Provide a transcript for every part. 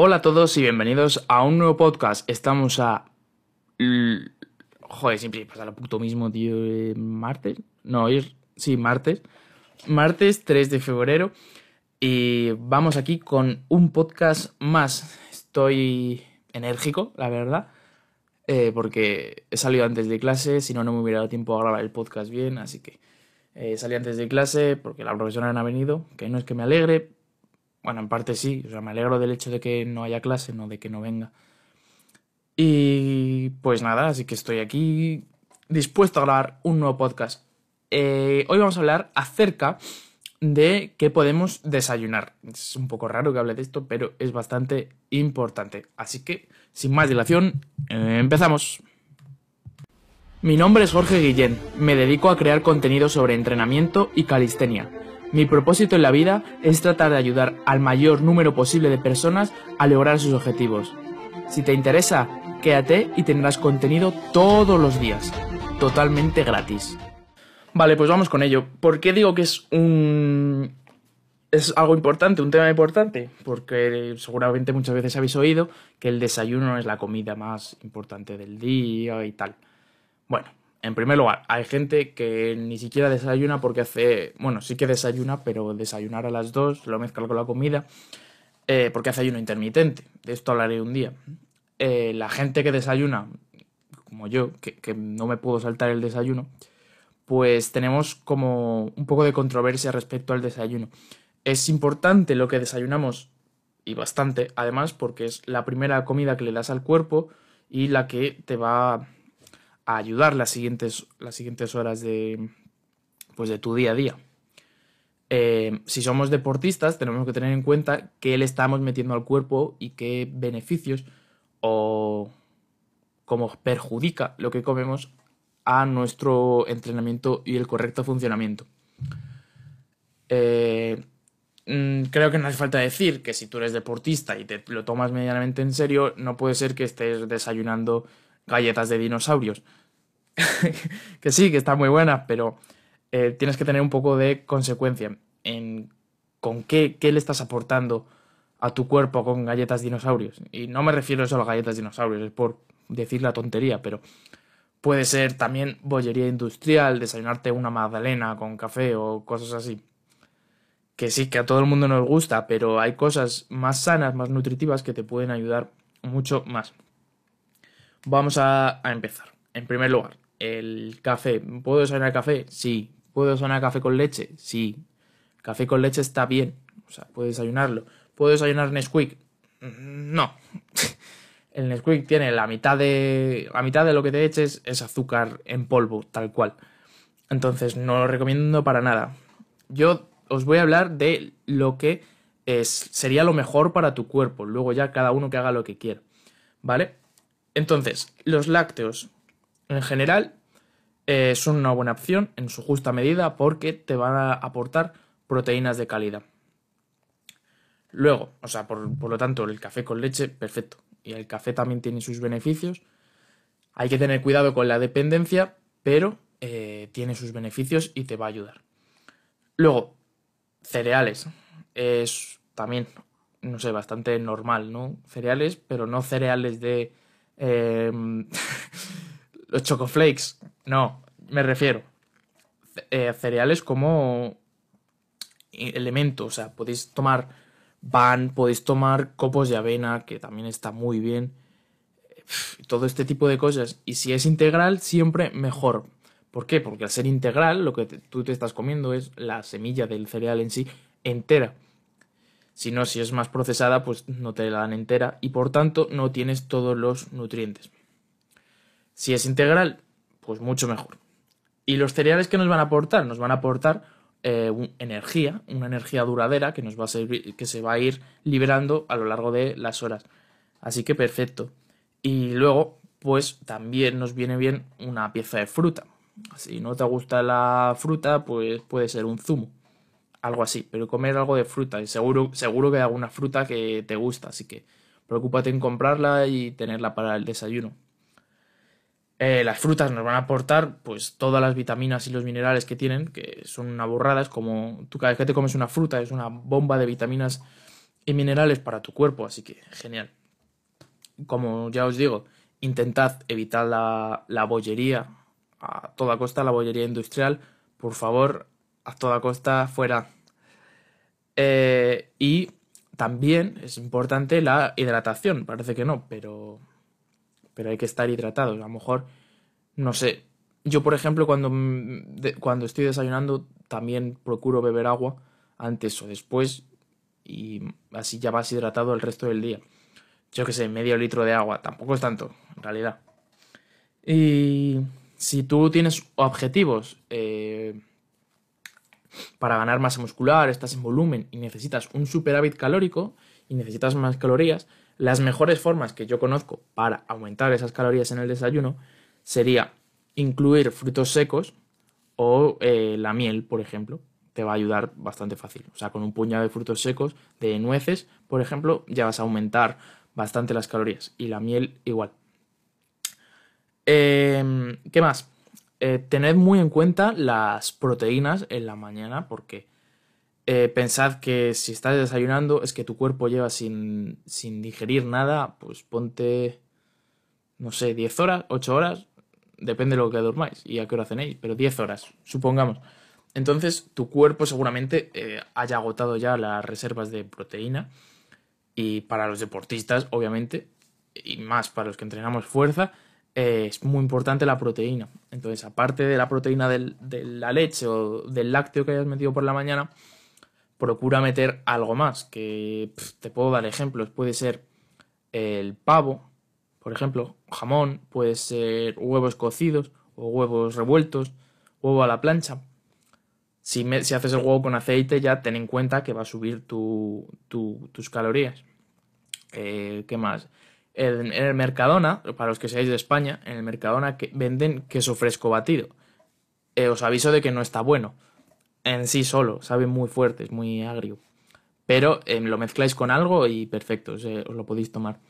Hola a todos y bienvenidos a un nuevo podcast. Estamos a. Joder, siempre pasa lo mismo, tío. eh, ¿Martes? No, hoy. Sí, martes. Martes 3 de febrero. Y vamos aquí con un podcast más. Estoy enérgico, la verdad. eh, porque he salido antes de clase, si no, no me hubiera dado tiempo a grabar el podcast bien. Así que eh, salí antes de clase porque la profesora no ha venido. Que no es que me alegre, bueno, en parte sí, o sea, me alegro del hecho de que no haya clase, no de que no venga. Y pues nada, así que estoy aquí dispuesto a grabar un nuevo podcast. Eh, hoy vamos a hablar acerca de qué podemos desayunar. Es un poco raro que hable de esto, pero es bastante importante. Así que, sin más dilación, eh, empezamos. Mi nombre es Jorge Guillén, me dedico a crear contenido sobre entrenamiento y calistenia. Mi propósito en la vida es tratar de ayudar al mayor número posible de personas a lograr sus objetivos. Si te interesa, quédate y tendrás contenido todos los días, totalmente gratis. Vale, pues vamos con ello. ¿Por qué digo que es un... es algo importante, un tema importante? Porque seguramente muchas veces habéis oído que el desayuno es la comida más importante del día y tal. Bueno, en primer lugar, hay gente que ni siquiera desayuna porque hace, bueno, sí que desayuna, pero desayunar a las 2 lo mezcla con la comida eh, porque hace ayuno intermitente. De esto hablaré un día. Eh, la gente que desayuna, como yo, que, que no me puedo saltar el desayuno, pues tenemos como un poco de controversia respecto al desayuno. Es importante lo que desayunamos y bastante, además, porque es la primera comida que le das al cuerpo y la que te va a ayudar las siguientes, las siguientes horas de, pues de tu día a día. Eh, si somos deportistas, tenemos que tener en cuenta qué le estamos metiendo al cuerpo y qué beneficios o cómo perjudica lo que comemos a nuestro entrenamiento y el correcto funcionamiento. Eh, mm, creo que no hace falta decir que si tú eres deportista y te lo tomas medianamente en serio, no puede ser que estés desayunando galletas de dinosaurios. que sí, que están muy buenas, pero eh, tienes que tener un poco de consecuencia en con qué, qué le estás aportando a tu cuerpo con galletas dinosaurios. Y no me refiero solo a galletas dinosaurios, es por decir la tontería, pero puede ser también bollería industrial, desayunarte una magdalena con café o cosas así. Que sí, que a todo el mundo nos gusta, pero hay cosas más sanas, más nutritivas que te pueden ayudar mucho más. Vamos a, empezar. En primer lugar, el café. ¿Puedo desayunar café? Sí. ¿Puedo desayunar café con leche? Sí. Café con leche está bien. O sea, puedes desayunarlo. ¿Puedo desayunar Nesquik? Mm, No. El Nesquik tiene la mitad de. La mitad de lo que te eches es azúcar en polvo, tal cual. Entonces, no lo recomiendo para nada. Yo os voy a hablar de lo que es, sería lo mejor para tu cuerpo. Luego ya cada uno que haga lo que quiera. ¿Vale? Entonces, los lácteos en general eh, son una buena opción en su justa medida porque te van a aportar proteínas de calidad. Luego, o sea, por, por, lo tanto, el café con leche, perfecto. Y el café también tiene sus beneficios. Hay que tener cuidado con la dependencia, pero eh, tiene sus beneficios y te va a ayudar. Luego, cereales. Es también, no sé, bastante normal, ¿no? Cereales, pero no cereales de eh, los chocoflakes. No, me refiero. Eh, cereales como elemento, o sea, podéis tomar pan, podéis tomar copos de avena, que también está muy bien. Todo este tipo de cosas. Y si es integral, siempre mejor. ¿Por qué? Porque al ser integral, lo que tú te estás comiendo es la semilla del cereal en sí entera. Si no, si es más procesada, pues no te la dan entera y por tanto no tienes todos los nutrientes. Si es integral, pues mucho mejor. ¿Y los cereales que nos van a aportar? Nos van a aportar eh, energía, una energía duradera que nos va a servir, que se va a ir liberando a lo largo de las horas. Así que perfecto. Y luego, pues también nos viene bien una pieza de fruta. Si no te gusta la fruta, pues puede ser un zumo. Algo así, pero comer algo de fruta. Y seguro, seguro que hay alguna fruta que te gusta, así que preocúpate en comprarla y tenerla para el desayuno. Eh, las frutas nos van a aportar pues todas las vitaminas y los minerales que tienen, que son una burrada, es como tú cada vez que te comes una fruta es una bomba de vitaminas y minerales para tu cuerpo, así que genial. Como ya os digo, intentad evitar la, la bollería a toda costa, la bollería industrial, por favor, a toda costa fuera. Eh, y también es importante la hidratación, parece que no, pero, pero hay que estar hidratado. A lo mejor, no sé, yo por ejemplo cuando, cuando estoy desayunando también procuro beber agua antes o después y así ya vas hidratado el resto del día. Yo que sé, medio litro de agua, tampoco es tanto, en realidad. Y si tú tienes objetivos eh, para ganar masa muscular, estás en volumen y necesitas un superávit calórico y necesitas más calorías, las mejores formas que yo conozco para aumentar esas calorías en el desayuno sería incluir frutos secos o eh, la miel, por ejemplo te va a ayudar bastante fácil. O sea, con un puñado de frutos secos, de nueces, por ejemplo, ya vas a aumentar bastante las calorías. Y la miel igual. Em, ¿Qué más? Eh, tened muy en cuenta las proteínas en la mañana porque eh, pensad que si estás desayunando es que tu cuerpo lleva sin, sin digerir nada, pues ponte, no sé, 10 horas, 8 horas, depende de lo que durmáis y a qué hora cenéis, pero 10 horas, supongamos. Entonces tu cuerpo seguramente eh, haya agotado ya las reservas de proteína y para los deportistas, obviamente, y más para los que entrenamos fuerza, eh, es muy importante la proteína. Entonces, aparte de la proteína de la leche o del lácteo que hayas metido por la mañana, procura meter algo más, que te puedo dar ejemplos. Puede ser el pavo, por ejemplo, jamón, puede ser huevos cocidos o huevos revueltos, huevo a la plancha. Si, haces el huevo con aceite, ya ten en cuenta que va a subir tus calorías. Eh, ¿Qué más? En, el Mercadona, para los que seáis de España, en el Mercadona que venden queso fresco batido. Eh, os aviso de que no está bueno. En sí solo, sabe muy fuerte, es muy agrio. Pero eh, lo mezcláis con algo y perfecto, os lo podéis tomar.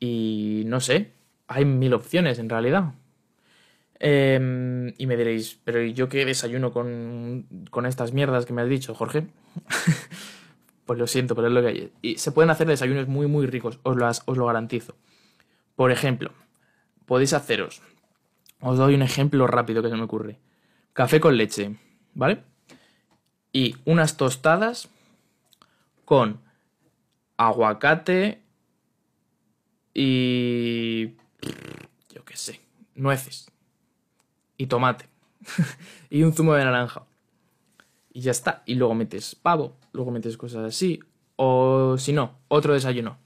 Y no sé, hay mil opciones en realidad. Em, y me diréis, pero ¿yo qué desayuno con, con estas mierdas que me has dicho, Jorge? pues lo siento, pero es lo que hay. Y se pueden hacer desayunos muy, muy ricos, os, os lo garantizo. Por ejemplo, podéis haceros, os doy un ejemplo rápido que se me ocurre. Café con leche, ¿vale? Y unas tostadas con aguacate y... yo qué sé, nueces y tomate y un zumo de naranja. Y ya está. Y luego metes pavo, luego metes cosas así. O si no, otro desayuno.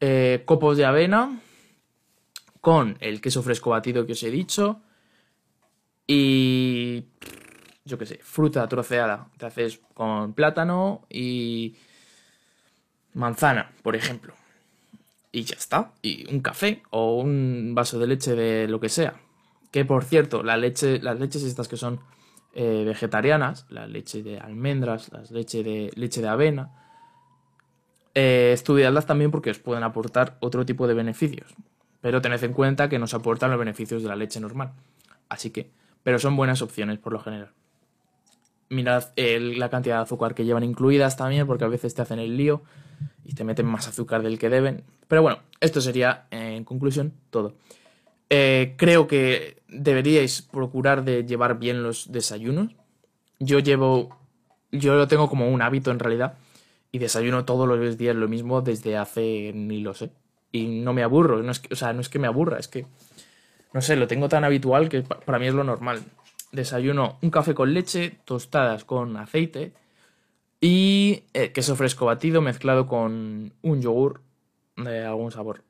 Eh, copos de avena con el queso fresco batido que os he dicho. Y yo qué sé, fruta troceada. Te haces con plátano y manzana, por ejemplo. Y ya está. Y un café o un vaso de leche de lo que sea. Que por cierto, la leche, las leches estas que son eh, vegetarianas, la leche de almendras, la leche de, leche de avena, eh, también porque os pueden aportar otro tipo de beneficios. Pero tened en cuenta que nos aportan los beneficios de la leche normal. Así que, pero son buenas opciones por lo general. Mirad la cantidad de azúcar que llevan incluidas también, porque a veces te hacen el lío y te meten más azúcar del que deben. Pero bueno, esto sería, en conclusión, todo. Eh, creo que deberíais procurar de llevar bien los desayunos. Yo llevo, yo lo tengo como un hábito en realidad y desayuno todos los días lo mismo desde hace ni lo sé y no me aburro. No es que, o sea, no es que me aburra, es que no sé, lo tengo tan habitual que para mí es lo normal. Desayuno un café con leche, tostadas con aceite y eh, queso fresco batido mezclado con un yogur de algún sabor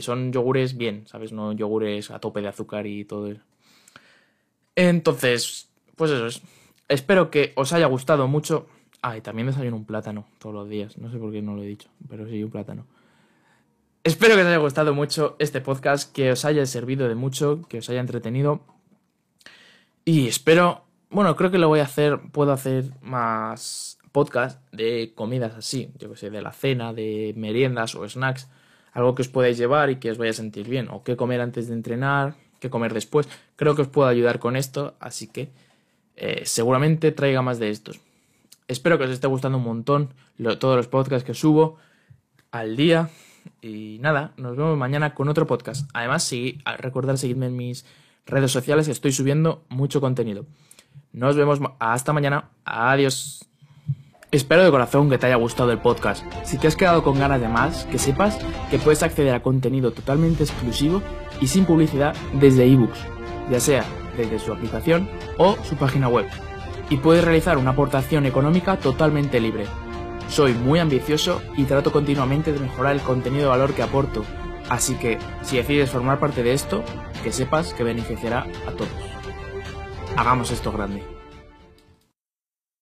son yogures bien, ¿sabes? No yogures a tope de azúcar y todo eso. Entonces, pues eso es. Espero que os haya gustado mucho. Ah, y también desayuno un plátano todos los días. No sé por qué no lo he dicho, pero sí, un plátano. Espero que os haya gustado mucho este podcast, que os haya servido de mucho, que os haya entretenido. Y espero, bueno, creo que lo voy a hacer, puedo hacer más podcast de comidas así, yo que sé, de la cena, de meriendas o snacks algo que os podáis llevar y que os vaya a sentir bien, o qué comer antes de entrenar, qué comer después. Creo que os puedo ayudar con esto, así que eh, seguramente traiga más de estos. Espero que os esté gustando un montón todos los podcasts que subo al día. Y nada, nos vemos mañana con otro podcast. Además, sí, recordar seguirme en mis redes sociales, estoy subiendo mucho contenido. Nos vemos hasta mañana. Adiós. Espero de corazón que te haya gustado el podcast. Si te has quedado con ganas de más, que sepas que puedes acceder a contenido totalmente exclusivo y sin publicidad desde ebooks, ya sea desde su aplicación o su página web. Y puedes realizar una aportación económica totalmente libre. Soy muy ambicioso y trato continuamente de mejorar el contenido de valor que aporto, así que si decides formar parte de esto, que sepas que beneficiará a todos. Hagamos esto grande.